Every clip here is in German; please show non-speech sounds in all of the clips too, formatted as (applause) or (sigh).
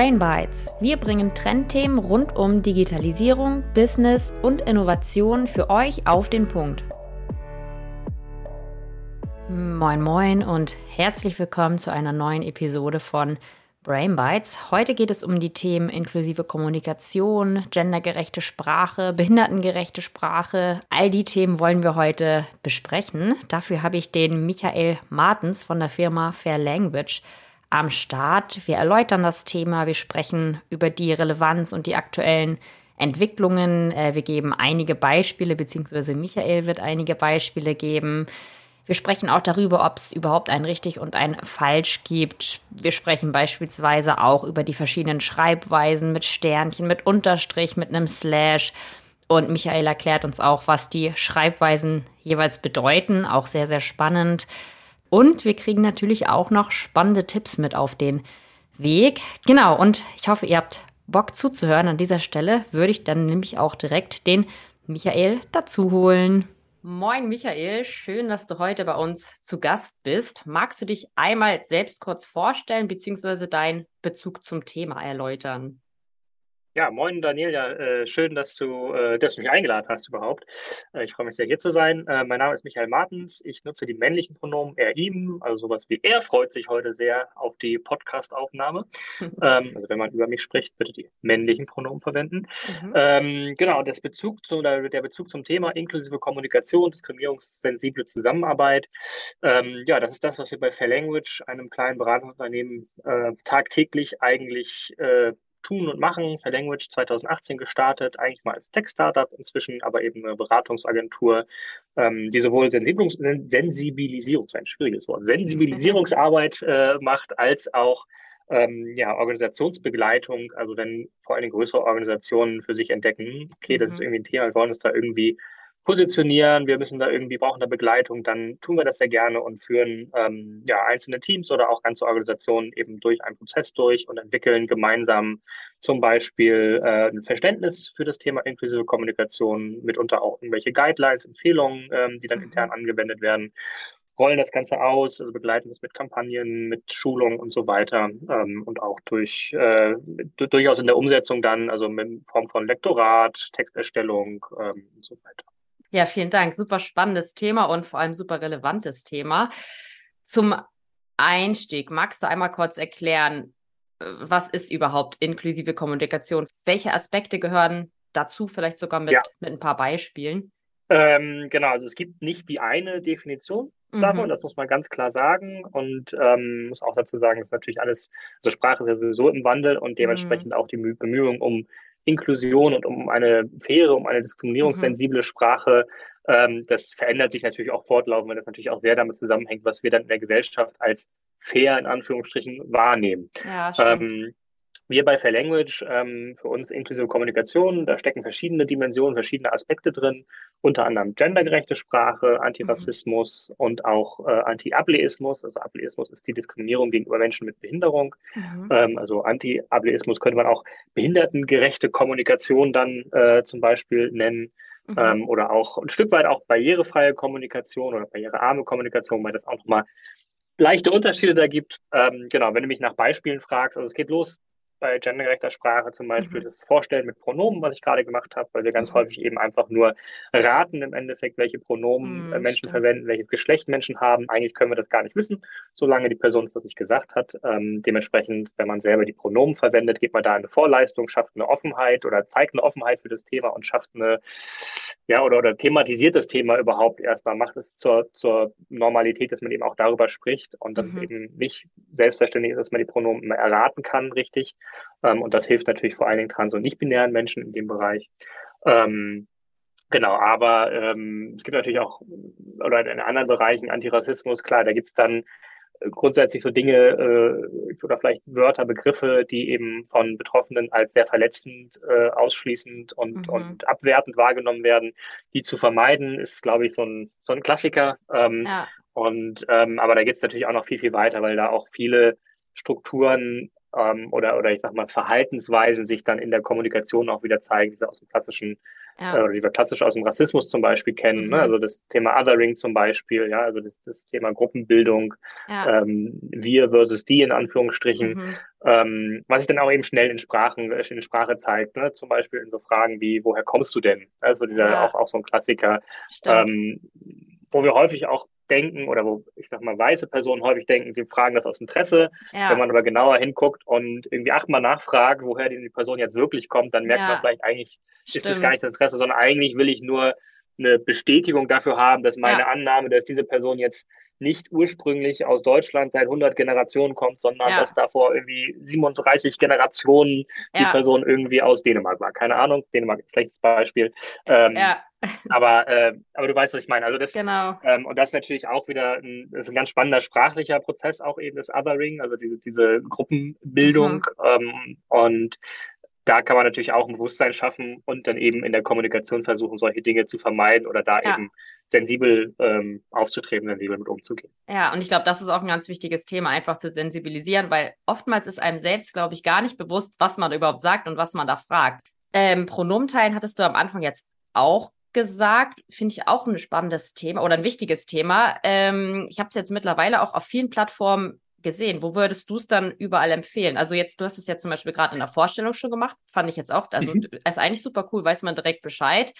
Brain Bites. Wir bringen Trendthemen rund um Digitalisierung, Business und Innovation für euch auf den Punkt. Moin moin und herzlich willkommen zu einer neuen Episode von Brain Bites. Heute geht es um die Themen inklusive Kommunikation, gendergerechte Sprache, behindertengerechte Sprache. All die Themen wollen wir heute besprechen. Dafür habe ich den Michael Martens von der Firma Fair Language am Start. Wir erläutern das Thema, wir sprechen über die Relevanz und die aktuellen Entwicklungen. Äh, wir geben einige Beispiele, beziehungsweise Michael wird einige Beispiele geben. Wir sprechen auch darüber, ob es überhaupt ein richtig und ein falsch gibt. Wir sprechen beispielsweise auch über die verschiedenen Schreibweisen mit Sternchen, mit Unterstrich, mit einem Slash. Und Michael erklärt uns auch, was die Schreibweisen jeweils bedeuten. Auch sehr, sehr spannend. Und wir kriegen natürlich auch noch spannende Tipps mit auf den Weg. Genau, und ich hoffe, ihr habt Bock zuzuhören. An dieser Stelle würde ich dann nämlich auch direkt den Michael dazu holen. Moin Michael, schön, dass du heute bei uns zu Gast bist. Magst du dich einmal selbst kurz vorstellen bzw. deinen Bezug zum Thema erläutern? Ja, moin Daniel, ja, äh, schön, dass du, äh, dass du mich eingeladen hast überhaupt. Äh, ich freue mich sehr, hier zu sein. Mein Name ist Michael Martens. Ich nutze die männlichen Pronomen er, ihm, also sowas wie er freut sich heute sehr auf die Podcast-Aufnahme. (laughs) ähm, also wenn man über mich spricht, bitte die männlichen Pronomen verwenden. Mhm. Ähm, genau, das Bezug zu, der Bezug zum Thema inklusive Kommunikation, diskriminierungssensible Zusammenarbeit. Ähm, ja, das ist das, was wir bei Fair Language, einem kleinen Beratungsunternehmen, tagtäglich eigentlich tun und machen. Fair Language 2018 gestartet, eigentlich mal als Tech-Startup, inzwischen aber eben eine Beratungsagentur, ähm, die sowohl Sensibilis Sensibilisierung, ein schwieriges Wort, Sensibilisierungsarbeit äh, macht, als auch ähm, ja, Organisationsbegleitung, also wenn vor allem größere Organisationen für sich entdecken, okay, das ist mhm. irgendwie ein Thema, wir wollen uns da irgendwie positionieren, wir müssen da irgendwie, brauchen da Begleitung, dann tun wir das sehr gerne und führen ähm, ja, einzelne Teams oder auch ganze Organisationen eben durch einen Prozess durch und entwickeln gemeinsam zum Beispiel äh, ein Verständnis für das Thema inklusive Kommunikation, mitunter auch irgendwelche Guidelines, Empfehlungen, ähm, die dann mhm. intern angewendet werden rollen das Ganze aus, also begleiten das mit Kampagnen, mit Schulungen und so weiter ähm, und auch durch äh, durchaus in der Umsetzung dann, also in Form von Lektorat, Texterstellung ähm, und so weiter. Ja, vielen Dank. Super spannendes Thema und vor allem super relevantes Thema. Zum Einstieg, magst du einmal kurz erklären, was ist überhaupt inklusive Kommunikation? Welche Aspekte gehören dazu, vielleicht sogar mit, ja. mit ein paar Beispielen? Ähm, genau, also es gibt nicht die eine Definition davon, mhm. das muss man ganz klar sagen. Und ähm, muss auch dazu sagen, dass natürlich alles, also Sprache ist ja sowieso im Wandel und dementsprechend mhm. auch die Bemühungen um Inklusion und um eine faire, um eine diskriminierungssensible mhm. Sprache, ähm, das verändert sich natürlich auch fortlaufend, weil das natürlich auch sehr damit zusammenhängt, was wir dann in der Gesellschaft als fair in Anführungsstrichen wahrnehmen. Ja, ähm, wir bei Fair Language, ähm, für uns inklusive Kommunikation, da stecken verschiedene Dimensionen, verschiedene Aspekte drin, unter anderem gendergerechte Sprache, Antirassismus mhm. und auch äh, Anti-Ableismus. Also Ableismus ist die Diskriminierung gegenüber Menschen mit Behinderung. Mhm. Ähm, also Anti-Ableismus könnte man auch behindertengerechte Kommunikation dann äh, zum Beispiel nennen. Mhm. Ähm, oder auch ein Stück weit auch barrierefreie Kommunikation oder barrierearme Kommunikation, weil das auch nochmal leichte Unterschiede da gibt. Ähm, genau, wenn du mich nach Beispielen fragst, also es geht los bei gendergerechter Sprache zum Beispiel mhm. das Vorstellen mit Pronomen, was ich gerade gemacht habe, weil wir ganz mhm. häufig eben einfach nur raten im Endeffekt, welche Pronomen mhm, Menschen stimmt. verwenden, welches Geschlecht Menschen haben. Eigentlich können wir das gar nicht wissen, solange die Person uns das nicht gesagt hat. Ähm, dementsprechend, wenn man selber die Pronomen verwendet, geht man da eine Vorleistung, schafft eine Offenheit oder zeigt eine Offenheit für das Thema und schafft eine, ja, oder, oder thematisiert das Thema überhaupt erstmal, macht es zur, zur Normalität, dass man eben auch darüber spricht und dass mhm. es eben nicht selbstverständlich ist, dass man die Pronomen erraten kann, richtig. Ähm, und das hilft natürlich vor allen Dingen trans- und nicht-binären Menschen in dem Bereich. Ähm, genau, aber ähm, es gibt natürlich auch, oder in anderen Bereichen Antirassismus, klar, da gibt es dann grundsätzlich so Dinge äh, oder vielleicht Wörter, Begriffe, die eben von Betroffenen als sehr verletzend, äh, ausschließend und, mhm. und abwertend wahrgenommen werden. Die zu vermeiden, ist, glaube ich, so ein, so ein Klassiker. Ähm, ja. Und ähm, aber da geht es natürlich auch noch viel, viel weiter, weil da auch viele Strukturen ähm, oder, oder ich sag mal Verhaltensweisen sich dann in der Kommunikation auch wieder zeigen, die wir aus dem klassischen, ja. äh, oder die wir klassisch aus dem Rassismus zum Beispiel kennen. Ne? Mhm. Ne? Also das Thema Othering zum Beispiel, ja, also das, das Thema Gruppenbildung, ja. ähm, wir versus die in Anführungsstrichen, mhm. ähm, was sich dann auch eben schnell in Sprachen, in Sprache zeigt, ne? zum Beispiel in so Fragen wie, woher kommst du denn? Also dieser ja. auch, auch so ein Klassiker, ähm, wo wir häufig auch denken oder wo ich sag mal weiße Personen häufig denken, sie fragen das aus Interesse. Ja. Wenn man aber genauer hinguckt und irgendwie achtmal nachfragt, woher die Person jetzt wirklich kommt, dann merkt ja. man vielleicht eigentlich, Stimmt. ist das gar nicht das Interesse, sondern eigentlich will ich nur eine Bestätigung dafür haben, dass meine ja. Annahme, dass diese Person jetzt nicht ursprünglich aus Deutschland seit 100 Generationen kommt, sondern ja. dass davor irgendwie 37 Generationen die ja. Person irgendwie aus Dänemark war. Keine Ahnung, Dänemark, schlechtes Beispiel. Ähm, ja. aber, äh, aber du weißt, was ich meine. Also das, genau. Ähm, und das ist natürlich auch wieder ein, ist ein ganz spannender sprachlicher Prozess, auch eben das Othering, also diese, diese Gruppenbildung. Mhm. Ähm, und da kann man natürlich auch ein Bewusstsein schaffen und dann eben in der Kommunikation versuchen, solche Dinge zu vermeiden oder da ja. eben sensibel ähm, aufzutreten, sensibel mit umzugehen. Ja, und ich glaube, das ist auch ein ganz wichtiges Thema, einfach zu sensibilisieren, weil oftmals ist einem selbst, glaube ich, gar nicht bewusst, was man überhaupt sagt und was man da fragt. Ähm, Pronomenteilen hattest du am Anfang jetzt auch gesagt, finde ich auch ein spannendes Thema oder ein wichtiges Thema. Ähm, ich habe es jetzt mittlerweile auch auf vielen Plattformen gesehen. Wo würdest du es dann überall empfehlen? Also jetzt, du hast es ja zum Beispiel gerade in der Vorstellung schon gemacht, fand ich jetzt auch, also mhm. ist eigentlich super cool, weiß man direkt Bescheid.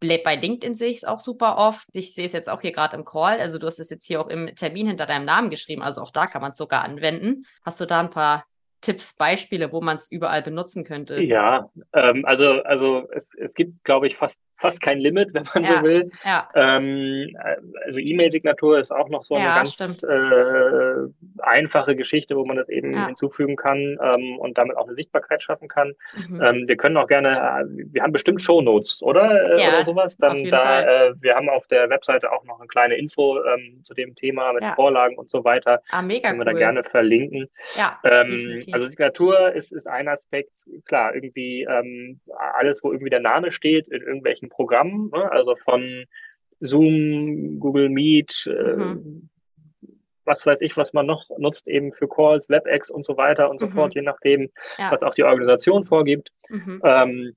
Bei LinkedIn sehe ich es auch super oft. Ich sehe es jetzt auch hier gerade im Call. Also du hast es jetzt hier auch im Termin hinter deinem Namen geschrieben. Also auch da kann man es sogar anwenden. Hast du da ein paar Tipps, Beispiele, wo man es überall benutzen könnte? Ja, ähm, also, also es, es gibt, glaube ich, fast fast kein Limit, (laughs) wenn man ja, so will. Ja. Ähm, also E-Mail-Signatur ist auch noch so eine ganz äh, einfache Geschichte, wo man das eben ja. hinzufügen kann ähm, und damit auch eine Sichtbarkeit schaffen kann. Mhm. Ähm, wir können auch gerne, äh, wir haben bestimmt Shownotes, oder? Äh, ja, oder sowas. Dann da, äh, wir haben auf der Webseite auch noch eine kleine Info ähm, zu dem Thema mit Vorlagen und so weiter. Ah, mega können wir da gerne verlinken. Ja, ähm, also Signatur ist, ist ein Aspekt, klar, irgendwie ähm, alles, wo irgendwie der Name steht, in irgendwelchen möglichen Programmen, ne? also von Zoom, Google Meet, äh, mhm. äh, was weiß ich, was man noch nutzt, eben für Calls, WebEx und so weiter und so mhm. fort, je nachdem, ja. was auch die Organisation vorgibt. Mhm. Ähm,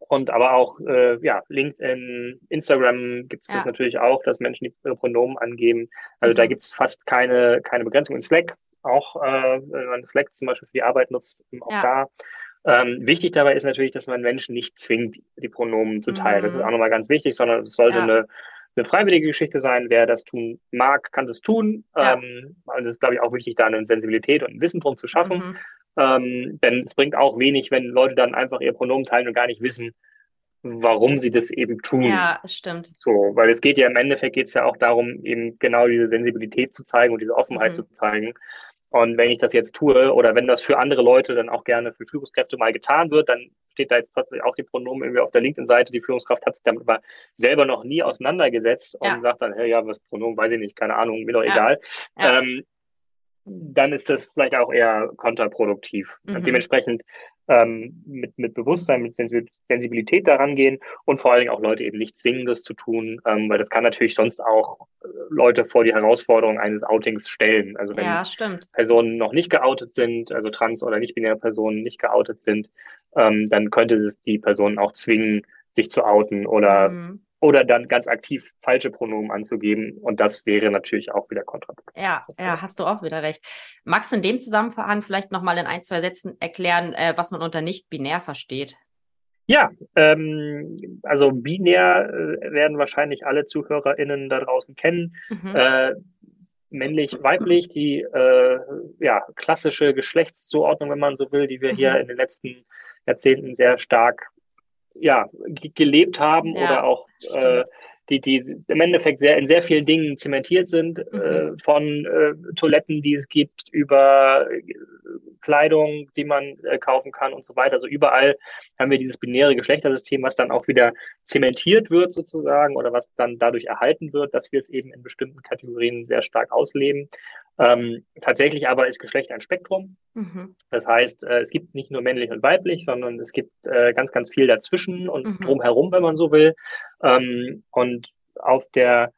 und aber auch, äh, ja, LinkedIn, Instagram gibt es ja. das natürlich auch, dass Menschen ihre Pronomen angeben. Also da mhm. gibt es fast keine, keine Begrenzung. In Slack auch, äh, wenn man Slack zum Beispiel für die Arbeit nutzt, auch ja. da ähm, wichtig dabei ist natürlich, dass man Menschen nicht zwingt, die Pronomen zu teilen. Mhm. Das ist mhm. auch nochmal ganz wichtig, sondern es sollte ja. eine, eine freiwillige Geschichte sein. Wer das tun mag, kann das tun. Ja. Ähm, und es ist, glaube ich, auch wichtig, da eine Sensibilität und ein Wissen drum zu schaffen. Mhm. Ähm, denn es bringt auch wenig, wenn Leute dann einfach ihr Pronomen teilen und gar nicht wissen, warum sie das eben tun. Ja, stimmt. So, weil es geht ja im Endeffekt geht es ja auch darum, eben genau diese Sensibilität zu zeigen und diese Offenheit mhm. zu zeigen. Und wenn ich das jetzt tue oder wenn das für andere Leute dann auch gerne für Führungskräfte mal getan wird, dann steht da jetzt plötzlich auch die Pronomen irgendwie auf der LinkedIn-Seite. Die Führungskraft hat sich damit aber selber noch nie auseinandergesetzt ja. und sagt dann, hey, ja, was Pronomen, weiß ich nicht, keine Ahnung, mir doch ja. egal. Ja. Ähm, dann ist das vielleicht auch eher kontraproduktiv. Mhm. dementsprechend ähm, mit, mit Bewusstsein, mit Sensibilität daran gehen und vor allen Dingen auch Leute eben nicht zwingen, das zu tun, ähm, weil das kann natürlich sonst auch äh, Leute vor die Herausforderung eines Outings stellen. Also wenn ja, Personen noch nicht geoutet sind, also trans- oder nicht-binäre Personen nicht geoutet sind, ähm, dann könnte es die Personen auch zwingen, sich zu outen oder mhm oder dann ganz aktiv falsche Pronomen anzugeben. Und das wäre natürlich auch wieder kontraproduktiv. Ja, ja, hast du auch wieder recht. Magst du in dem Zusammenhang vielleicht nochmal in ein, zwei Sätzen erklären, äh, was man unter nicht-binär versteht? Ja, ähm, also binär äh, werden wahrscheinlich alle ZuhörerInnen da draußen kennen. Mhm. Äh, männlich, weiblich, die äh, ja, klassische Geschlechtszuordnung, wenn man so will, die wir mhm. hier in den letzten Jahrzehnten sehr stark ja, gelebt haben ja, oder auch äh, die, die im Endeffekt sehr, in sehr vielen Dingen zementiert sind, mhm. äh, von äh, Toiletten, die es gibt, über äh, Kleidung, die man äh, kaufen kann und so weiter. Also überall haben wir dieses binäre Geschlechtersystem, was dann auch wieder zementiert wird sozusagen oder was dann dadurch erhalten wird, dass wir es eben in bestimmten Kategorien sehr stark ausleben. Ähm, tatsächlich aber ist Geschlecht ein Spektrum. Mhm. Das heißt, äh, es gibt nicht nur männlich und weiblich, sondern es gibt äh, ganz, ganz viel dazwischen und mhm. drumherum, wenn man so will. Ähm, und auf der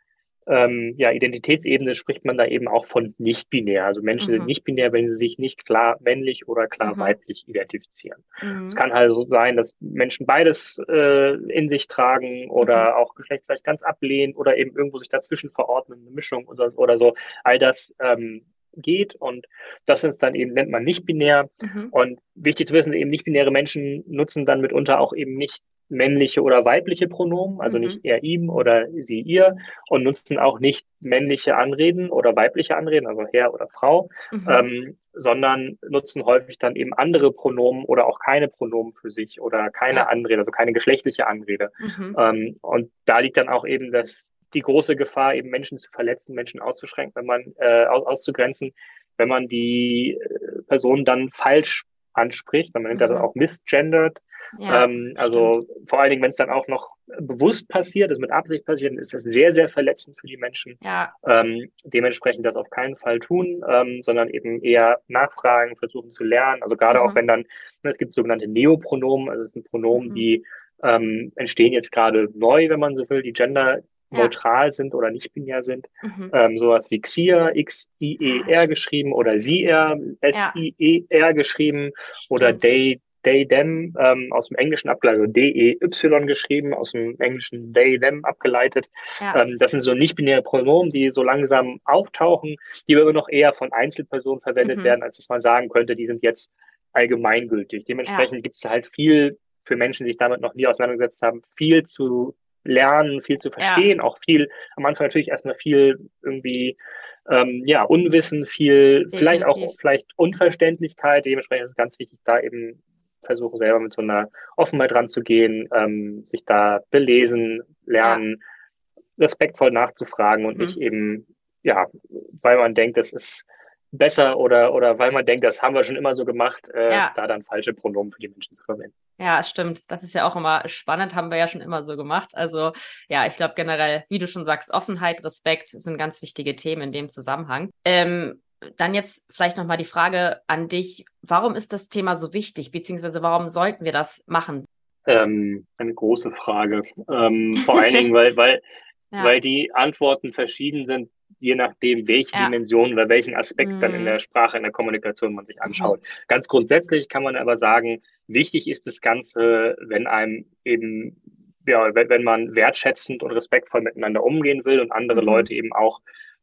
ähm, ja, Identitätsebene spricht man da eben auch von nicht-binär. Also Menschen mhm. sind nicht-binär, wenn sie sich nicht klar männlich oder klar mhm. weiblich identifizieren. Mhm. Es kann halt so sein, dass Menschen beides äh, in sich tragen oder mhm. auch Geschlecht vielleicht ganz ablehnen oder eben irgendwo sich dazwischen verordnen, eine Mischung oder, oder so. All das ähm, geht und das ist dann eben, nennt man nicht binär. Mhm. Und wichtig zu wissen, eben nicht binäre Menschen nutzen dann mitunter auch eben nicht männliche oder weibliche Pronomen, also mhm. nicht er ihm oder sie ihr und nutzen auch nicht männliche Anreden oder weibliche Anreden, also Herr oder Frau, mhm. ähm, sondern nutzen häufig dann eben andere Pronomen oder auch keine Pronomen für sich oder keine ja. Anrede, also keine geschlechtliche Anrede. Mhm. Ähm, und da liegt dann auch eben das, die große Gefahr, eben Menschen zu verletzen, Menschen auszuschränken, wenn man äh, aus, auszugrenzen, wenn man die äh, Person dann falsch anspricht, man nennt das mhm. auch misgendert, ja, ähm, also stimmt. vor allen Dingen, wenn es dann auch noch bewusst passiert, ist mit Absicht passiert, dann ist das sehr, sehr verletzend für die Menschen. Ja. Ähm, dementsprechend das auf keinen Fall tun, ähm, sondern eben eher nachfragen, versuchen zu lernen. Also gerade mhm. auch wenn dann, ne, es gibt sogenannte Neopronomen, also es sind Pronomen, mhm. die ähm, entstehen jetzt gerade neu, wenn man so will, die gender neutral ja. sind oder nicht binär sind. Mhm. Ähm, sowas wie Xia, X-I-E-R geschrieben oder Sie-R, S-I-E-R geschrieben Stimmt. oder Day, they, them ähm, aus dem Englischen abgeleitet, also D-E-Y geschrieben, aus dem Englischen they, them abgeleitet. Ja. Ähm, das sind so nicht-binäre Pronomen, die so langsam auftauchen, die aber noch eher von Einzelpersonen verwendet mhm. werden, als dass man sagen könnte, die sind jetzt allgemeingültig. Dementsprechend ja. gibt es halt viel für Menschen, die sich damit noch nie auseinandergesetzt haben, viel zu lernen, viel zu verstehen, ja. auch viel, am Anfang natürlich erstmal viel irgendwie ähm, ja, Unwissen, viel, Definitiv. vielleicht auch vielleicht Unverständlichkeit. Dementsprechend ist es ganz wichtig, da eben versuche selber mit so einer Offenheit ranzugehen, ähm, sich da belesen, lernen, ja. respektvoll nachzufragen und mhm. nicht eben, ja, weil man denkt, das ist besser oder, oder weil man denkt, das haben wir schon immer so gemacht, äh, ja. da dann falsche Pronomen für die Menschen zu verwenden. Ja, stimmt. Das ist ja auch immer spannend, haben wir ja schon immer so gemacht. Also ja, ich glaube generell, wie du schon sagst, Offenheit, Respekt sind ganz wichtige Themen in dem Zusammenhang. Ähm, dann jetzt vielleicht nochmal die Frage an dich. Warum ist das Thema so wichtig, beziehungsweise warum sollten wir das machen? Ähm, eine große Frage. Ähm, vor allen Dingen, weil, weil, (laughs) ja. weil die Antworten verschieden sind, je nachdem, welche ja. Dimension oder welchen Aspekt mhm. dann in der mhm. Sprache, in der Kommunikation man sich mhm. anschaut. Mhm. Ganz grundsätzlich kann man aber sagen, wichtig ist das Ganze, wenn einem eben, ja, wenn, wenn man wertschätzend und respektvoll miteinander umgehen will und andere mhm. Leute eben auch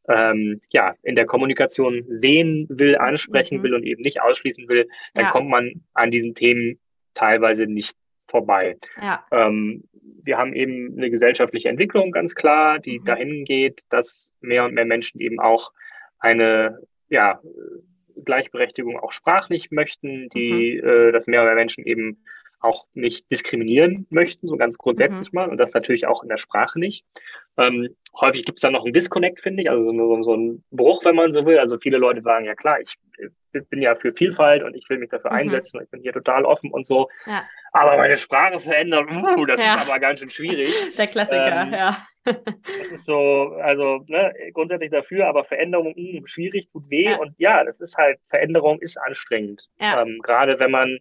ähm, ja, in der Kommunikation sehen will, ansprechen mhm. will und eben nicht ausschließen will, dann ja. kommt man an diesen Themen teilweise nicht vorbei. Ja. Ähm, wir haben eben eine gesellschaftliche Entwicklung, ganz klar, die mhm. dahin geht, dass mehr und mehr Menschen eben auch eine ja, Gleichberechtigung auch sprachlich möchten, die, mhm. äh, dass mehr und mehr Menschen eben auch nicht diskriminieren möchten, so ganz grundsätzlich mhm. mal, und das natürlich auch in der Sprache nicht. Ähm, häufig gibt es da noch einen Disconnect, finde ich, also so, so ein Bruch, wenn man so will. Also viele Leute sagen, ja klar, ich bin ja für Vielfalt und ich will mich dafür mhm. einsetzen, ich bin hier total offen und so. Ja. Aber meine Sprache verändern, uh, das ja. ist aber ganz schön schwierig. (laughs) Der Klassiker, ähm, ja. das ist so, also ne, grundsätzlich dafür, aber Veränderung mh, hm, schwierig, tut weh. Ja. Und ja, das ist halt, Veränderung ist anstrengend. Ähm, gerade wenn man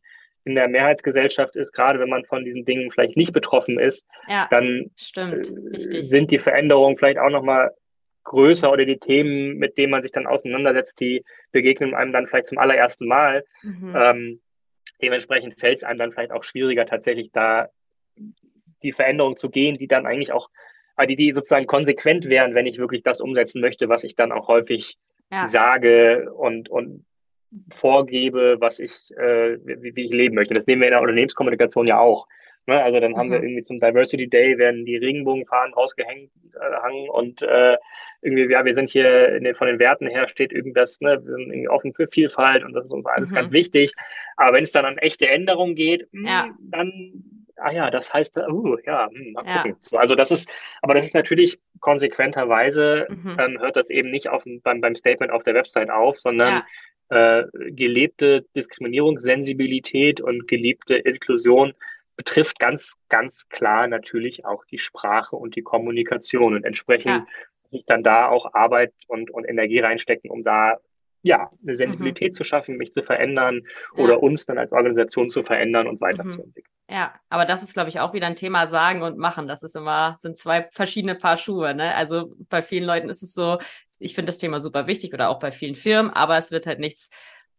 in der Mehrheitsgesellschaft ist, gerade wenn man von diesen Dingen vielleicht nicht betroffen ist, ja, dann stimmt, äh, sind die Veränderungen vielleicht auch nochmal größer oder die Themen, mit denen man sich dann auseinandersetzt, die begegnen einem dann vielleicht zum allerersten Mal. Mhm. Ähm, dementsprechend fällt es einem dann vielleicht auch schwieriger, tatsächlich da die Veränderung zu gehen, die dann eigentlich auch, die, die sozusagen konsequent wären, wenn ich wirklich das umsetzen möchte, was ich dann auch häufig ja. sage und, und vorgebe, was ich, äh, wie, wie, ich leben möchte. Das nehmen wir in der Unternehmenskommunikation ja auch. Ne? Also dann mhm. haben wir mhm. irgendwie zum Diversity Day werden die Regenbogenfahnen rausgehängt äh, und äh, irgendwie, ja, wir sind hier den, von den Werten her steht irgendwas, ne, wir sind irgendwie offen für Vielfalt und das ist uns alles mhm. ganz wichtig. Aber wenn es dann an echte Änderungen geht, hm, ja. dann ah ja, das heißt, uh, ja, hm, mal gucken. Ja. Also das ist, aber das ist natürlich konsequenterweise, mhm. ähm, hört das eben nicht auf, beim, beim Statement auf der Website auf, sondern ja äh, gelebte Diskriminierungssensibilität und gelebte Inklusion betrifft ganz, ganz klar natürlich auch die Sprache und die Kommunikation und entsprechend ja. sich dann da auch Arbeit und, und Energie reinstecken, um da ja, eine Sensibilität mhm. zu schaffen, mich zu verändern ja. oder uns dann als Organisation zu verändern und weiterzuentwickeln. Mhm. Ja, aber das ist, glaube ich, auch wieder ein Thema sagen und machen. Das ist immer, sind zwei verschiedene Paar Schuhe. Ne? Also bei vielen Leuten ist es so, ich finde das Thema super wichtig oder auch bei vielen Firmen, aber es wird halt nichts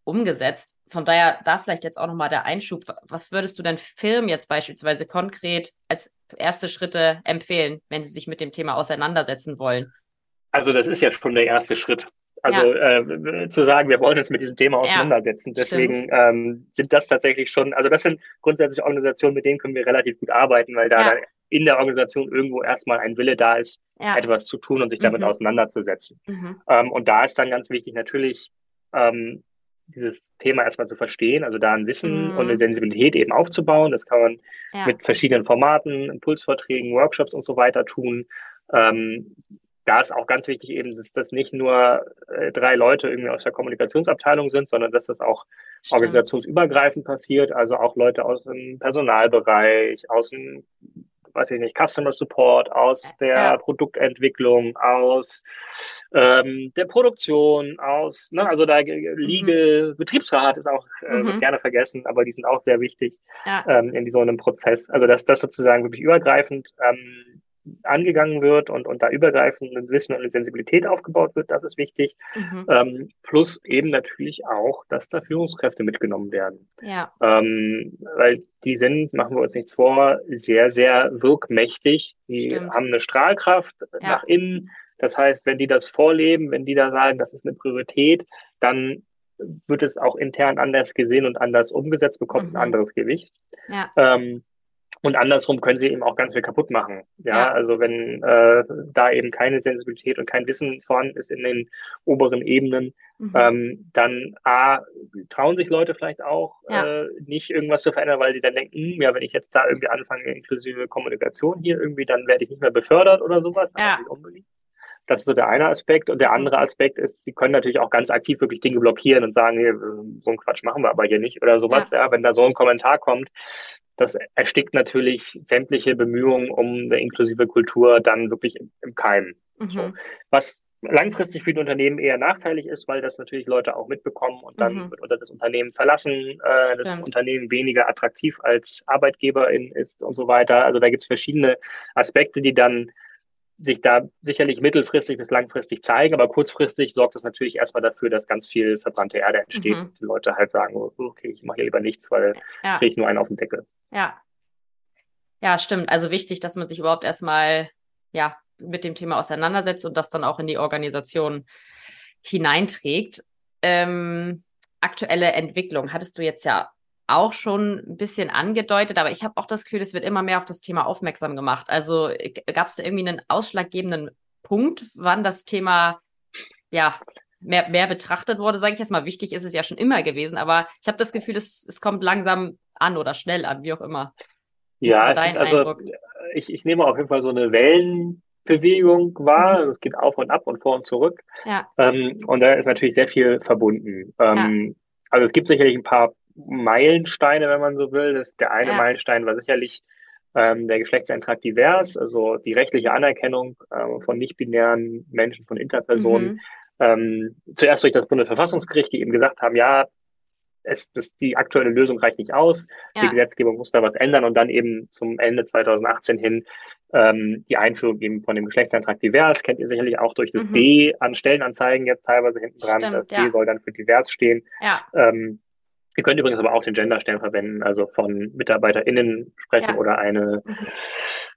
umgesetzt. Von daher, da vielleicht jetzt auch nochmal der Einschub. Was würdest du denn Firmen jetzt beispielsweise konkret als erste Schritte empfehlen, wenn sie sich mit dem Thema auseinandersetzen wollen? Also das ist ja schon der erste Schritt. Also ja. äh, zu sagen, wir wollen uns mit diesem Thema auseinandersetzen. Ja, Deswegen ähm, sind das tatsächlich schon, also das sind grundsätzlich Organisationen, mit denen können wir relativ gut arbeiten, weil da ja. In der Organisation irgendwo erstmal ein Wille da ist, etwas zu tun und sich damit mhm. auseinanderzusetzen. Mhm. Ähm, und da ist dann ganz wichtig natürlich ähm, dieses Thema erstmal zu verstehen, also da ein Wissen mhm. und eine Sensibilität eben aufzubauen. Das kann man ja. mit verschiedenen Formaten, Impulsvorträgen, Workshops und so weiter tun. Ähm, da ist auch ganz wichtig eben, dass das nicht nur äh, drei Leute irgendwie aus der Kommunikationsabteilung sind, sondern dass das auch Stimmt. organisationsübergreifend passiert, also auch Leute aus dem Personalbereich, aus dem weiß ich nicht, Customer Support, aus der ja. Produktentwicklung, aus ähm, der Produktion, aus, ne, also da Legal, mhm. Betriebsrat ist auch äh, mhm. gerne vergessen, aber die sind auch sehr wichtig ja. ähm, in so einem Prozess. Also dass das sozusagen wirklich übergreifend ähm, angegangen wird und, und da übergreifend ein Wissen und eine Sensibilität aufgebaut wird, das ist wichtig. Mhm. Ähm, plus eben natürlich auch, dass da Führungskräfte mitgenommen werden. Ja. Ähm, weil die sind, machen wir uns nichts vor, sehr, sehr wirkmächtig. Die Stimmt. haben eine Strahlkraft ja. nach innen. Das heißt, wenn die das vorleben, wenn die da sagen, das ist eine Priorität, dann wird es auch intern anders gesehen und anders umgesetzt, bekommt mhm. ein anderes Gewicht. Ja. Ähm, und andersrum können sie eben auch ganz viel kaputt machen. Ja, ja. also wenn äh, da eben keine Sensibilität und kein Wissen vorhanden ist in den oberen Ebenen, mhm. ähm, dann A, trauen sich Leute vielleicht auch ja. äh, nicht irgendwas zu verändern, weil sie dann denken, hm, ja, wenn ich jetzt da irgendwie anfange, inklusive Kommunikation hier irgendwie, dann werde ich nicht mehr befördert oder sowas. Ja. Das ist so der eine Aspekt. Und der andere. Aspekt ist, sie können natürlich auch ganz aktiv wirklich Dinge blockieren und sagen, nee, so einen Quatsch machen wir aber hier nicht oder sowas. Ja. ja. wenn da so ein Kommentar kommt, das erstickt natürlich sämtliche Bemühungen um eine inklusive Kultur dann wirklich im, im Keim. Mhm. So. Was langfristig für die Unternehmen eher nachteilig ist, weil das natürlich Leute auch mitbekommen und dann mhm. wird oder das Unternehmen verlassen, äh, das Unternehmen weniger attraktiv als Arbeitgeberin ist und so weiter. Also da gibt es verschiedene Aspekte, die dann sich da sicherlich mittelfristig bis langfristig zeigen, aber kurzfristig sorgt das natürlich erstmal dafür, dass ganz viel verbrannte Erde entsteht mhm. und die Leute halt sagen, oh, okay, ich mache hier lieber nichts, weil ja. kriege ich nur einen auf den Deckel. Ja. Ja, stimmt. Also wichtig, dass man sich überhaupt erstmal ja mit dem Thema auseinandersetzt und das dann auch in die Organisation hineinträgt. Ähm, aktuelle Entwicklung hattest du jetzt ja auch schon ein bisschen angedeutet, aber ich habe auch das Gefühl, es wird immer mehr auf das Thema aufmerksam gemacht. Also gab es da irgendwie einen ausschlaggebenden Punkt, wann das Thema ja mehr, mehr betrachtet wurde, sage ich jetzt mal. Wichtig ist es ja schon immer gewesen, aber ich habe das Gefühl, es, es kommt langsam an oder schnell an, wie auch immer. Wie ja, also ich, ich nehme auf jeden Fall so eine Wellenbewegung wahr. Mhm. Es geht auf und ab und vor und zurück. Ja. Ähm, und da ist natürlich sehr viel verbunden. Ähm, ja. Also es gibt sicherlich ein paar Meilensteine, wenn man so will. Das, der eine ja. Meilenstein war sicherlich ähm, der Geschlechtseintrag divers, also die rechtliche Anerkennung äh, von nicht-binären Menschen, von Interpersonen. Mhm. Ähm, zuerst durch das Bundesverfassungsgericht, die eben gesagt haben, ja, es, das, die aktuelle Lösung reicht nicht aus, ja. die Gesetzgebung muss da was ändern und dann eben zum Ende 2018 hin ähm, die Einführung eben von dem Geschlechtseintrag divers, kennt ihr sicherlich auch durch das mhm. D an Stellenanzeigen jetzt teilweise hinten dran. Das ja. D soll dann für divers stehen. Ja. Ähm, Ihr könnt übrigens aber auch den Genderstern verwenden, also von MitarbeiterInnen sprechen ja. oder eine, mhm.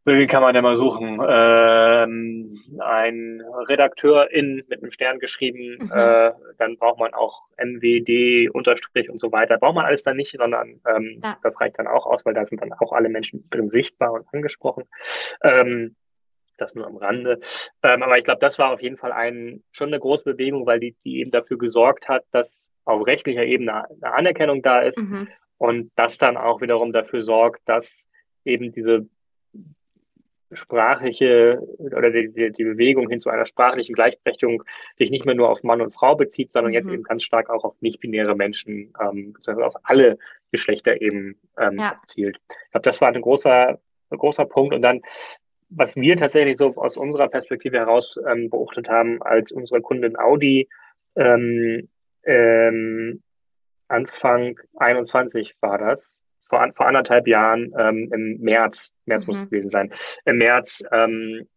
wie kann man denn mal suchen, ähm, ein RedakteurIn mit einem Stern geschrieben, mhm. äh, dann braucht man auch NWD, Unterstrich und so weiter. Braucht man alles dann nicht, sondern ähm, ja. das reicht dann auch aus, weil da sind dann auch alle Menschen drin sichtbar und angesprochen. Ähm, das nur am Rande. Ähm, aber ich glaube, das war auf jeden Fall ein, schon eine große Bewegung, weil die, die eben dafür gesorgt hat, dass auf rechtlicher Ebene eine Anerkennung da ist mhm. und das dann auch wiederum dafür sorgt, dass eben diese sprachliche oder die, die, die Bewegung hin zu einer sprachlichen Gleichberechtigung sich nicht mehr nur auf Mann und Frau bezieht, sondern mhm. jetzt eben ganz stark auch auf nicht-binäre Menschen, ähm, auf alle Geschlechter eben ähm, ja. zielt. Ich glaube, das war ein großer, ein großer Punkt. Und dann, was wir tatsächlich so aus unserer Perspektive heraus ähm, beobachtet haben, als unsere Kundin Audi ähm, ähm, Anfang 21 war das, vor, vor anderthalb Jahren ähm, im März, März mhm. muss es gewesen sein, im März ähm,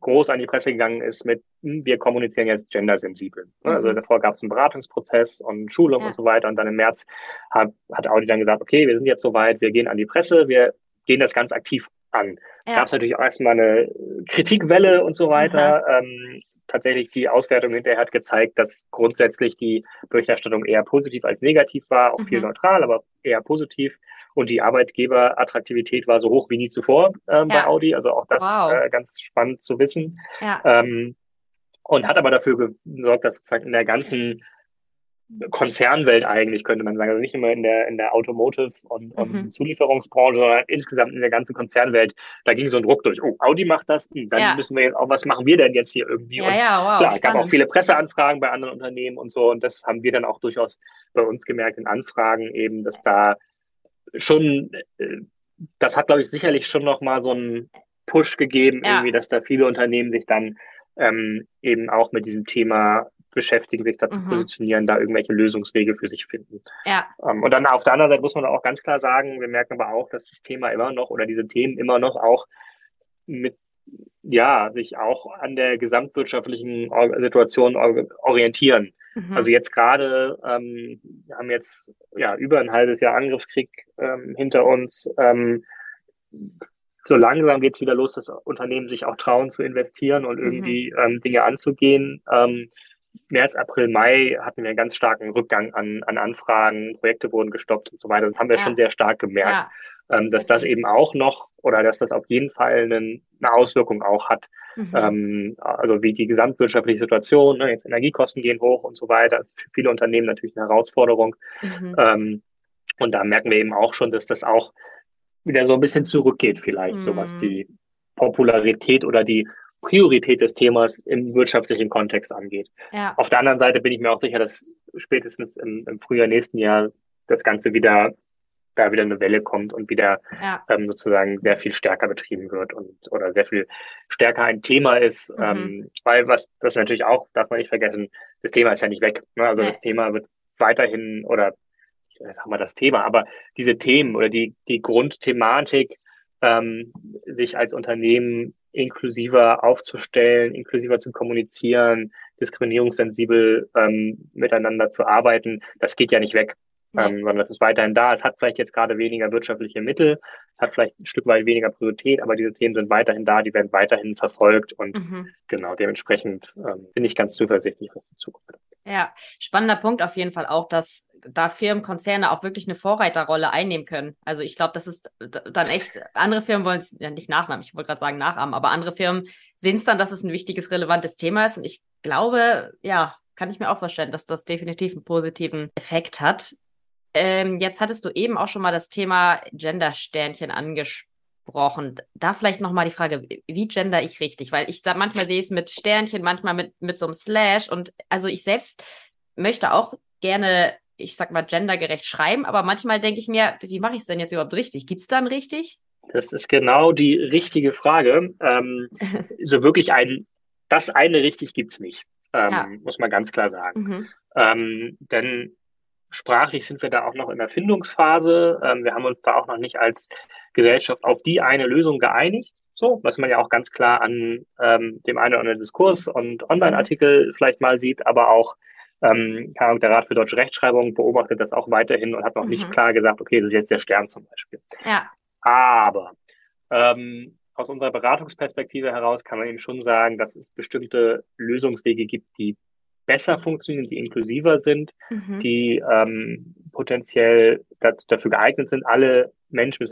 groß an die Presse gegangen ist mit, hm, wir kommunizieren jetzt gendersensibel. Mhm. Also davor gab es einen Beratungsprozess und Schulung ja. und so weiter. Und dann im März hat, hat Audi dann gesagt, okay, wir sind jetzt soweit, wir gehen an die Presse, wir gehen das ganz aktiv an. Ja. Gab es natürlich auch erstmal eine Kritikwelle und so weiter. Ähm, tatsächlich die Auswertung hinterher hat gezeigt, dass grundsätzlich die Berichterstattung eher positiv als negativ war, auch mhm. viel neutral, aber eher positiv. Und die Arbeitgeberattraktivität war so hoch wie nie zuvor ähm, ja. bei Audi. Also auch das wow. äh, ganz spannend zu wissen. Ja. Ähm, und hat aber dafür gesorgt, dass sozusagen in der ganzen Konzernwelt eigentlich, könnte man sagen. Also nicht immer in der, in der Automotive- und, und mhm. Zulieferungsbranche, sondern insgesamt in der ganzen Konzernwelt. Da ging so ein Druck durch. Oh, Audi macht das, hm, dann ja. müssen wir jetzt auch, was machen wir denn jetzt hier irgendwie? Ja, und ja, wow, klar, es gab auch viele Presseanfragen bei anderen Unternehmen und so. Und das haben wir dann auch durchaus bei uns gemerkt in Anfragen eben, dass da schon, äh, das hat, glaube ich, sicherlich schon nochmal so einen Push gegeben, ja. irgendwie, dass da viele Unternehmen sich dann ähm, eben auch mit diesem Thema beschäftigen, sich dazu mhm. positionieren, da irgendwelche Lösungswege für sich finden. Ja. Ähm, und dann auf der anderen Seite muss man auch ganz klar sagen, wir merken aber auch, dass das Thema immer noch oder diese Themen immer noch auch mit ja, sich auch an der gesamtwirtschaftlichen Situation orientieren. Mhm. Also jetzt gerade, ähm, wir haben jetzt ja über ein halbes Jahr Angriffskrieg ähm, hinter uns. Ähm, so langsam geht es wieder los, dass Unternehmen sich auch trauen zu investieren und mhm. irgendwie mhm. ähm, Dinge anzugehen. Ähm, März, April, Mai hatten wir einen ganz starken Rückgang an, an Anfragen, Projekte wurden gestoppt und so weiter. Das haben wir ja. schon sehr stark gemerkt, ja. ähm, dass das eben auch noch oder dass das auf jeden Fall einen, eine Auswirkung auch hat. Mhm. Ähm, also wie die gesamtwirtschaftliche Situation, ne, jetzt Energiekosten gehen hoch und so weiter, das ist für viele Unternehmen natürlich eine Herausforderung. Mhm. Ähm, und da merken wir eben auch schon, dass das auch wieder so ein bisschen zurückgeht vielleicht, mhm. so was die Popularität oder die Priorität des Themas im wirtschaftlichen Kontext angeht. Ja. Auf der anderen Seite bin ich mir auch sicher, dass spätestens im, im Frühjahr nächsten Jahr das Ganze wieder da wieder eine Welle kommt und wieder ja. ähm, sozusagen sehr viel stärker betrieben wird und oder sehr viel stärker ein Thema ist, mhm. ähm, weil was das natürlich auch darf man nicht vergessen, das Thema ist ja nicht weg. Ne? Also nee. das Thema wird weiterhin oder jetzt haben wir das Thema, aber diese Themen oder die die Grundthematik ähm, sich als Unternehmen inklusiver aufzustellen, inklusiver zu kommunizieren, diskriminierungssensibel ähm, miteinander zu arbeiten, das geht ja nicht weg. Nee. Ähm, sondern das ist weiterhin da. Es hat vielleicht jetzt gerade weniger wirtschaftliche Mittel, hat vielleicht ein Stück weit weniger Priorität, aber diese Themen sind weiterhin da, die werden weiterhin verfolgt und mhm. genau dementsprechend ähm, bin ich ganz zuversichtlich, was die Zukunft. Ja, spannender Punkt auf jeden Fall auch, dass da Firmen, Konzerne auch wirklich eine Vorreiterrolle einnehmen können. Also ich glaube, das ist dann echt, andere Firmen wollen es ja nicht nachnahmen, ich wollte gerade sagen nachahmen, aber andere Firmen sehen es dann, dass es ein wichtiges, relevantes Thema ist. Und ich glaube, ja, kann ich mir auch vorstellen, dass das definitiv einen positiven Effekt hat. Ähm, jetzt hattest du eben auch schon mal das Thema Gender-Sternchen angesprochen. Da vielleicht nochmal die Frage, wie gender ich richtig? Weil ich manchmal sehe es mit Sternchen, manchmal mit, mit so einem Slash. Und also ich selbst möchte auch gerne ich sag mal, gendergerecht schreiben, aber manchmal denke ich mir, wie mache ich es denn jetzt überhaupt richtig? Gibt es dann richtig? Das ist genau die richtige Frage. Ähm, (laughs) so wirklich ein, das eine richtig gibt es nicht, ähm, ja. muss man ganz klar sagen. Mhm. Ähm, denn sprachlich sind wir da auch noch in der Findungsphase. Ähm, wir haben uns da auch noch nicht als Gesellschaft auf die eine Lösung geeinigt. So, was man ja auch ganz klar an ähm, dem einen oder anderen Diskurs und Online-Artikel vielleicht mal sieht, aber auch ähm, der Rat für deutsche Rechtschreibung beobachtet das auch weiterhin und hat noch mhm. nicht klar gesagt, okay, das ist jetzt der Stern zum Beispiel. Ja. Aber ähm, aus unserer Beratungsperspektive heraus kann man eben schon sagen, dass es bestimmte Lösungswege gibt, die besser funktionieren, die inklusiver sind, mhm. die ähm, potenziell dafür geeignet sind, alle Menschen,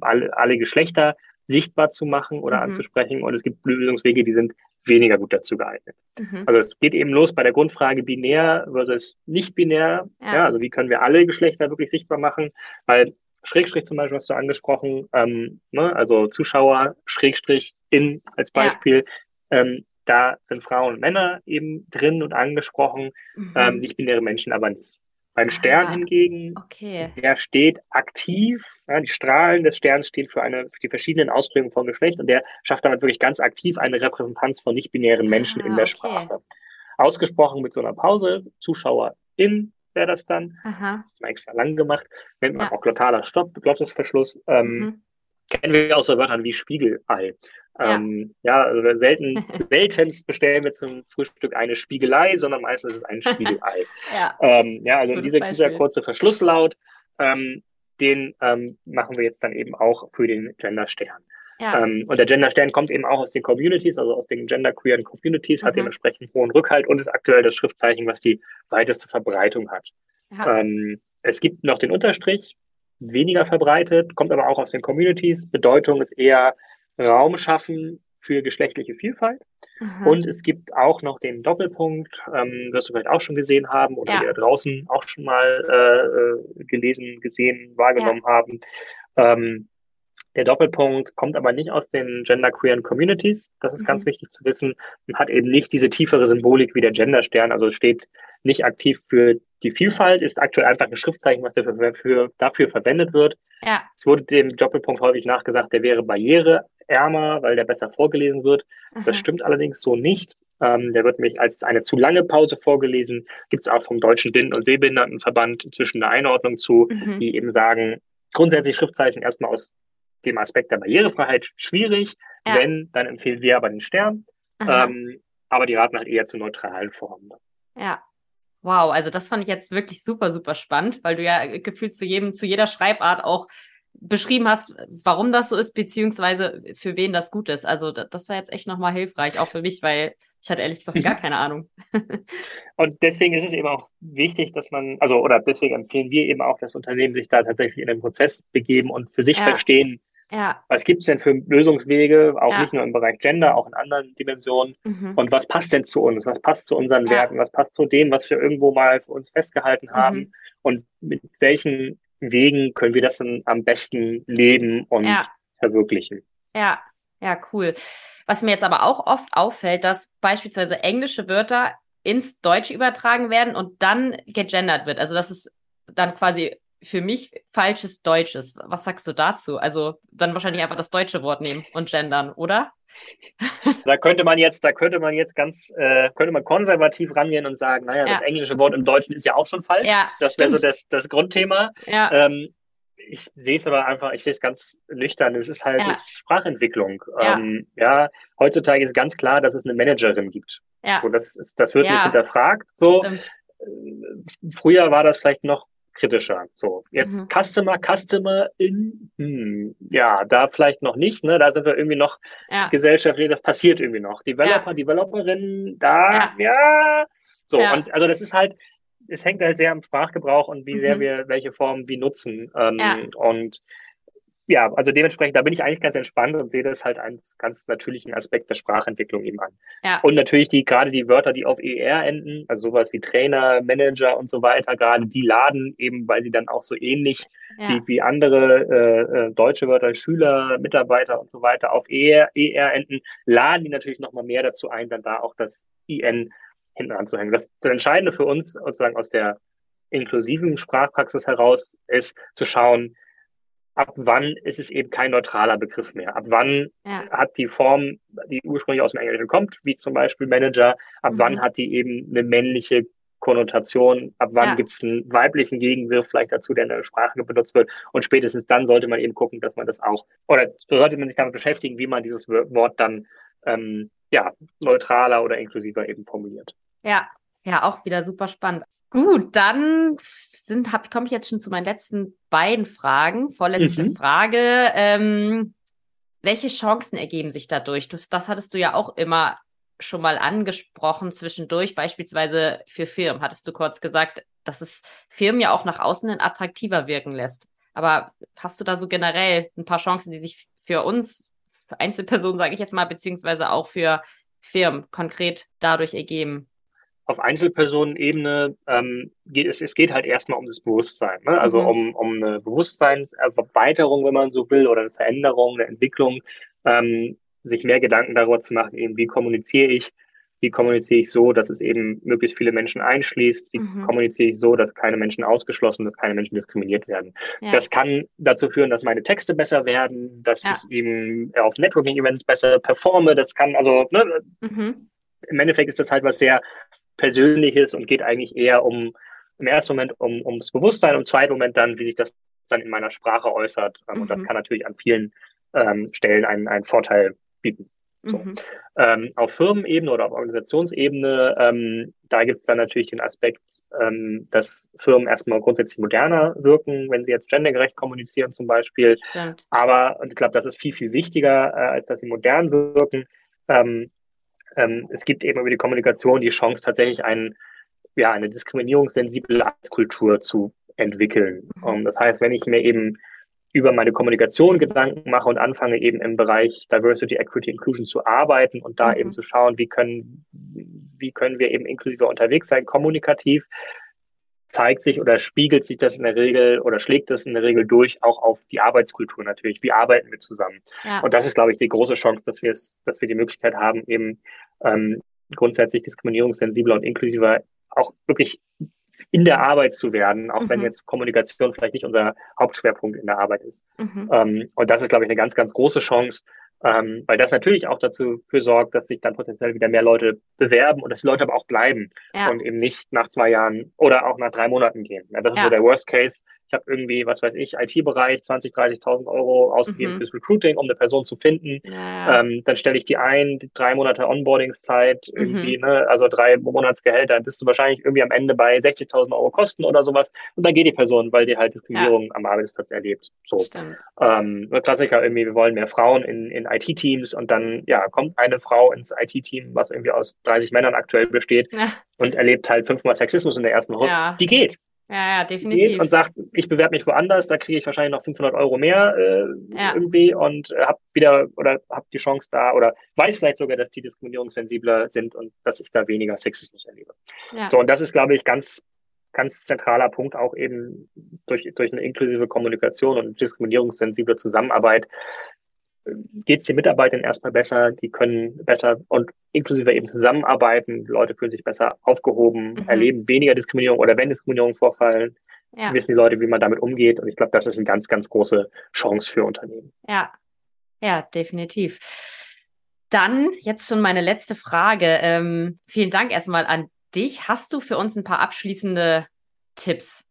alle, alle Geschlechter sichtbar zu machen oder mhm. anzusprechen. Und es gibt Lösungswege, die sind weniger gut dazu geeignet. Mhm. Also es geht eben los bei der Grundfrage binär versus nicht binär. Ja. ja. also wie können wir alle Geschlechter wirklich sichtbar machen? Weil Schrägstrich zum Beispiel hast du angesprochen, ähm, ne, also Zuschauer, Schrägstrich in als Beispiel, ja. ähm, da sind Frauen und Männer eben drin und angesprochen, mhm. ähm, nicht-binäre Menschen aber nicht. Beim Stern ah, hingegen, okay. der steht aktiv. Ja, die Strahlen des Sterns stehen für, eine, für die verschiedenen Ausprägungen von Geschlecht und der schafft damit wirklich ganz aktiv eine Repräsentanz von nicht-binären Menschen ah, in der okay. Sprache. Ausgesprochen mit so einer Pause, Zuschauer in wäre das dann. Aha. Mal extra lang gemacht. Nennt man ja. auch glottaler Stopp, Glottisverschluss. Ähm, mhm. Kennen wir aus so Wörtern wie Spiegelei. Ja, ähm, ja also selten, (laughs) seltenst bestellen wir zum Frühstück eine Spiegelei, sondern meistens ist es ein Spiegelei. (laughs) ja. Ähm, ja, also diese, dieser kurze Verschlusslaut, ähm, den ähm, machen wir jetzt dann eben auch für den Genderstern. Ja. Ähm, und der Genderstern kommt eben auch aus den Communities, also aus den genderqueeren Communities, mhm. hat dementsprechend hohen Rückhalt und ist aktuell das Schriftzeichen, was die weiteste Verbreitung hat. Ja. Ähm, es gibt noch den Unterstrich, weniger verbreitet, kommt aber auch aus den Communities. Bedeutung ist eher Raum schaffen für geschlechtliche Vielfalt. Mhm. Und es gibt auch noch den Doppelpunkt, ähm, wirst du vielleicht auch schon gesehen haben oder ja. ihr da draußen auch schon mal äh, gelesen, gesehen, wahrgenommen ja. haben. Ähm, der Doppelpunkt kommt aber nicht aus den genderqueeren Communities. Das ist mhm. ganz wichtig zu wissen und hat eben nicht diese tiefere Symbolik wie der Genderstern. Also steht nicht aktiv für die Vielfalt, ist aktuell einfach ein Schriftzeichen, was dafür, für, dafür verwendet wird. Ja. Es wurde dem Doppelpunkt häufig nachgesagt, der wäre barriereärmer, weil der besser vorgelesen wird. Mhm. Das stimmt allerdings so nicht. Ähm, der wird nämlich als eine zu lange Pause vorgelesen. Gibt es auch vom Deutschen Blinden- und Sehbehindertenverband inzwischen eine Einordnung zu, mhm. die eben sagen, grundsätzlich Schriftzeichen erstmal aus dem Aspekt der Barrierefreiheit schwierig. Ja. Wenn, dann empfehlen wir aber den Stern. Ähm, aber die raten halt eher zu neutralen Formen. Ja. Wow, also das fand ich jetzt wirklich super, super spannend, weil du ja gefühlt zu jedem, zu jeder Schreibart auch beschrieben hast, warum das so ist, beziehungsweise für wen das gut ist. Also das war jetzt echt nochmal hilfreich, auch für mich, weil ich hatte ehrlich gesagt gar keine Ahnung. (laughs) Und deswegen ist es eben auch wichtig, dass man, also oder deswegen empfehlen wir eben auch, dass Unternehmen sich da tatsächlich in den Prozess begeben und für sich ja. verstehen, ja. Was gibt es denn für Lösungswege, auch ja. nicht nur im Bereich Gender, auch in anderen Dimensionen? Mhm. Und was passt denn zu uns? Was passt zu unseren. Werten? Was passt zu dem, was wir irgendwo mal für uns festgehalten mhm. haben? Und mit welchen Wegen können wir das dann am besten leben und ja. verwirklichen? Ja, ja, cool. Was mir jetzt aber auch oft auffällt, dass beispielsweise englische Wörter ins Deutsche übertragen werden und dann gegendert wird. Also dass es dann quasi für mich falsches Deutsches. Was sagst du dazu? Also dann wahrscheinlich einfach das deutsche Wort nehmen und gendern, oder? (laughs) Da könnte man jetzt, da könnte man jetzt ganz, äh, könnte man konservativ rangehen und sagen, naja, ja. das englische Wort im Deutschen ist ja auch schon falsch. Ja, das wäre so das, das Grundthema. Ja. Ähm, ich sehe es aber einfach, ich sehe es ganz nüchtern. Es ist halt ja. ist Sprachentwicklung. Ja. Ähm, ja, heutzutage ist ganz klar, dass es eine Managerin gibt. Ja. So, das, ist, das wird nicht hinterfragt. So, Stimmt. Äh, früher war das vielleicht noch kritischer. So, jetzt mhm. Customer, Customer in, hm, ja, da vielleicht noch nicht, ne? Da sind wir irgendwie noch ja. gesellschaftlich, das passiert irgendwie noch. Developer, ja. Developerinnen, da, ja. ja. So, und also das ist halt, es hängt halt sehr am Sprachgebrauch und wie mhm. sehr wir welche Formen wie nutzen. Ähm. Und ja, also dementsprechend, da bin ich eigentlich ganz entspannt und sehe das halt als ganz natürlichen Aspekt der Sprachentwicklung eben an. Ja. Und natürlich die, gerade die Wörter, die auf ER enden, also sowas wie Trainer, Manager und so weiter, gerade die laden eben, weil sie dann auch so ähnlich ja. wie, wie andere äh, äh, deutsche Wörter, Schüler, Mitarbeiter und so weiter auf ER, ER enden, laden die natürlich nochmal mehr dazu ein, dann da auch das IN hinten anzuhängen. Das, das Entscheidende für uns sozusagen aus der inklusiven Sprachpraxis heraus ist zu schauen, ab wann ist es eben kein neutraler Begriff mehr. Ab wann ja. hat die Form, die ursprünglich aus dem Englischen kommt, wie zum Beispiel Manager, ab mhm. wann hat die eben eine männliche Konnotation, ab wann ja. gibt es einen weiblichen Gegenwirf vielleicht dazu, der in der Sprache benutzt wird. Und spätestens dann sollte man eben gucken, dass man das auch, oder sollte man sich damit beschäftigen, wie man dieses Wort dann ähm, ja, neutraler oder inklusiver eben formuliert. Ja, ja, auch wieder super spannend. Gut, dann sind, hab, komme ich jetzt schon zu meinen letzten beiden Fragen. Vorletzte mhm. Frage. Ähm, welche Chancen ergeben sich dadurch? Du, das hattest du ja auch immer schon mal angesprochen zwischendurch, beispielsweise für Firmen. Hattest du kurz gesagt, dass es Firmen ja auch nach außen hin attraktiver wirken lässt. Aber hast du da so generell ein paar Chancen, die sich für uns, für Einzelpersonen, sage ich jetzt mal, beziehungsweise auch für Firmen konkret dadurch ergeben? Auf Einzelpersonenebene ähm, geht es, es geht halt erstmal um das Bewusstsein, ne? also mhm. um, um eine Bewusstseinserweiterung, wenn man so will, oder eine Veränderung, eine Entwicklung, ähm, sich mehr Gedanken darüber zu machen, eben wie kommuniziere ich, wie kommuniziere ich so, dass es eben möglichst viele Menschen einschließt, wie mhm. kommuniziere ich so, dass keine Menschen ausgeschlossen, dass keine Menschen diskriminiert werden. Ja. Das kann dazu führen, dass meine Texte besser werden, dass ja. ich eben auf Networking-Events besser performe, das kann also, ne, mhm. im Endeffekt ist das halt was sehr Persönliches und geht eigentlich eher um, im ersten Moment um, ums Bewusstsein, im zweiten Moment dann, wie sich das dann in meiner Sprache äußert. Ähm, mhm. Und das mhm. kann natürlich an vielen ähm, Stellen einen, einen Vorteil bieten. So. Mhm. Ähm, auf Firmenebene oder auf Organisationsebene, ähm, da gibt es dann natürlich den Aspekt, ähm, dass Firmen erstmal grundsätzlich moderner wirken, wenn sie jetzt gendergerecht kommunizieren zum Beispiel. Stimmt. Aber und ich glaube, das ist viel, viel wichtiger, äh, als dass sie modern wirken. Ähm, ähm, es gibt eben über die Kommunikation die Chance, tatsächlich einen, ja, eine diskriminierungssensible Arbeitskultur zu entwickeln. Mhm. Um, das heißt, wenn ich mir eben über meine Kommunikation Gedanken mache und anfange eben im Bereich Diversity, Equity, Inclusion zu arbeiten und da mhm. eben zu schauen, wie können, wie können wir eben inklusiver unterwegs sein, kommunikativ, zeigt sich oder spiegelt sich das in der Regel oder schlägt das in der Regel durch, auch auf die Arbeitskultur natürlich. Wie arbeiten wir zusammen? Ja. Und das ist, glaube ich, die große Chance, dass wir es, dass wir die Möglichkeit haben, eben ähm, grundsätzlich diskriminierungssensibler und inklusiver auch wirklich in der Arbeit zu werden, auch mhm. wenn jetzt Kommunikation vielleicht nicht unser Hauptschwerpunkt in der Arbeit ist. Mhm. Ähm, und das ist, glaube ich, eine ganz, ganz große Chance, ähm, weil das natürlich auch dazu für sorgt, dass sich dann potenziell wieder mehr Leute bewerben und dass die Leute aber auch bleiben ja. und eben nicht nach zwei Jahren oder auch nach drei Monaten gehen. Ja, das ist ja. so der Worst Case. Ich habe irgendwie, was weiß ich, IT-Bereich 20, 30.000 Euro ausgegeben mhm. fürs Recruiting, um eine Person zu finden. Ja. Ähm, dann stelle ich die ein, drei Monate Onboardingszeit, irgendwie, mhm. ne, also drei Monatsgehälter, dann bist du wahrscheinlich irgendwie am Ende bei 60.000 Euro Kosten oder sowas. Und dann geht die Person, weil die halt Diskriminierung am Arbeitsplatz erlebt. So. Ähm, Klassiker irgendwie, wir wollen mehr Frauen in, in IT-Teams und dann ja kommt eine Frau ins IT-Team, was irgendwie aus 30 Männern aktuell besteht ja. und erlebt halt fünfmal Sexismus in der ersten Woche. Ja. Die geht. Ja, ja, definitiv. Und sagt, ich bewerbe mich woanders, da kriege ich wahrscheinlich noch 500 Euro mehr äh, ja. irgendwie und äh, habe wieder oder habe die Chance da oder weiß vielleicht sogar, dass die diskriminierungssensibler sind und dass ich da weniger Sexismus erlebe. Ja. So und das ist, glaube ich, ganz ganz zentraler Punkt auch eben durch, durch eine inklusive Kommunikation und diskriminierungssensible Zusammenarbeit, geht es den Mitarbeitern erstmal besser, die können besser und inklusive eben zusammenarbeiten, Leute fühlen sich besser aufgehoben, mhm. erleben weniger Diskriminierung oder wenn Diskriminierung vorfallen, ja. wissen die Leute, wie man damit umgeht. Und ich glaube, das ist eine ganz, ganz große Chance für Unternehmen. Ja, ja, definitiv. Dann jetzt schon meine letzte Frage. Ähm, vielen Dank erstmal an dich. Hast du für uns ein paar abschließende Tipps?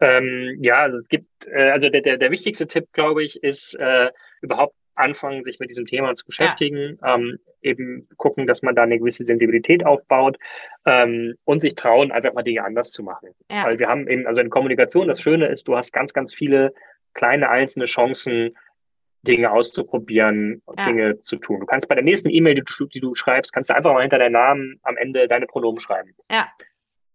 Ähm, ja, also es gibt, äh, also der, der, der wichtigste Tipp, glaube ich, ist äh, überhaupt anfangen, sich mit diesem Thema zu beschäftigen, ja. ähm, eben gucken, dass man da eine gewisse Sensibilität aufbaut ähm, und sich trauen, einfach mal Dinge anders zu machen. Ja. Weil wir haben eben, also in Kommunikation, das Schöne ist, du hast ganz, ganz viele kleine einzelne Chancen, Dinge auszuprobieren, ja. Dinge zu tun. Du kannst bei der nächsten E-Mail, die, die, du schreibst, kannst du einfach mal hinter deinem Namen am Ende deine Pronomen schreiben. Ja.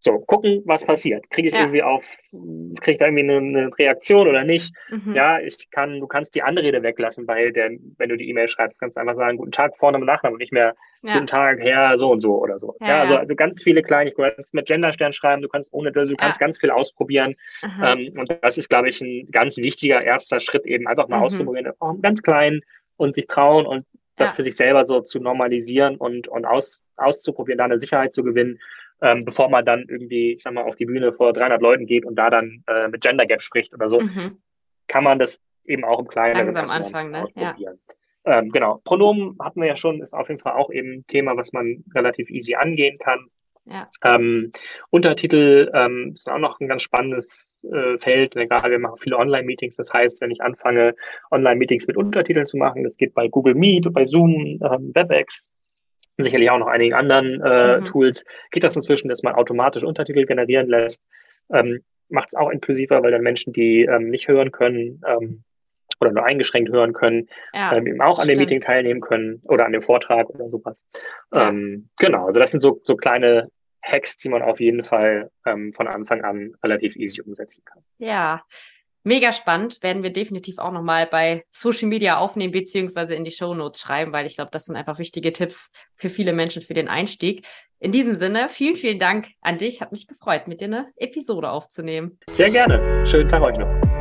So, gucken, was passiert. Kriege ich ja. irgendwie auf, kriege ich da irgendwie eine, eine Reaktion oder nicht? Mhm. Ja, ich kann, du kannst die Anrede weglassen, weil der, wenn du die E-Mail schreibst, kannst du einfach sagen, guten Tag vorne und Nachnamen und nicht mehr ja. guten Tag, Herr, so und so oder so. Ja, ja also, also ganz viele kleine, du kannst mit Genderstern schreiben, du kannst ohne, also du kannst ganz viel ausprobieren. Ähm, und das ist, glaube ich, ein ganz wichtiger erster Schritt, eben einfach mal mhm. auszuprobieren, auch ganz klein und sich trauen und das für sich selber so zu normalisieren und, und aus, auszuprobieren, da eine Sicherheit zu gewinnen ähm, bevor man dann irgendwie, ich sag mal, auf die Bühne vor 300 Leuten geht und da dann äh, mit Gender Gap spricht oder so, mhm. kann man das eben auch im Kleinen langsam anfangen, ne? ausprobieren. Ja. Ähm, genau. Pronomen hatten wir ja schon, ist auf jeden Fall auch eben ein Thema, was man relativ easy angehen kann. Ja. Ähm, Untertitel ähm, ist auch noch ein ganz spannendes äh, Feld. Egal, wir machen viele Online-Meetings. Das heißt, wenn ich anfange, Online-Meetings mit Untertiteln zu machen, das geht bei Google Meet, bei Zoom, ähm, WebEx, sicherlich auch noch einigen anderen äh, mhm. Tools, geht das inzwischen, dass man automatisch Untertitel generieren lässt. Ähm, Macht es auch inklusiver, weil dann Menschen, die ähm, nicht hören können ähm, oder nur eingeschränkt hören können, ja, ähm, eben auch an dem Meeting teilnehmen können oder an dem Vortrag oder sowas. Ja. Ähm, genau, also das sind so, so kleine Hacks, die man auf jeden Fall ähm, von Anfang an relativ easy umsetzen kann. Ja, Mega spannend, werden wir definitiv auch nochmal bei Social Media aufnehmen, beziehungsweise in die Show Notes schreiben, weil ich glaube, das sind einfach wichtige Tipps für viele Menschen für den Einstieg. In diesem Sinne, vielen, vielen Dank an dich. Hat mich gefreut, mit dir eine Episode aufzunehmen. Sehr gerne. Schönen Tag euch noch.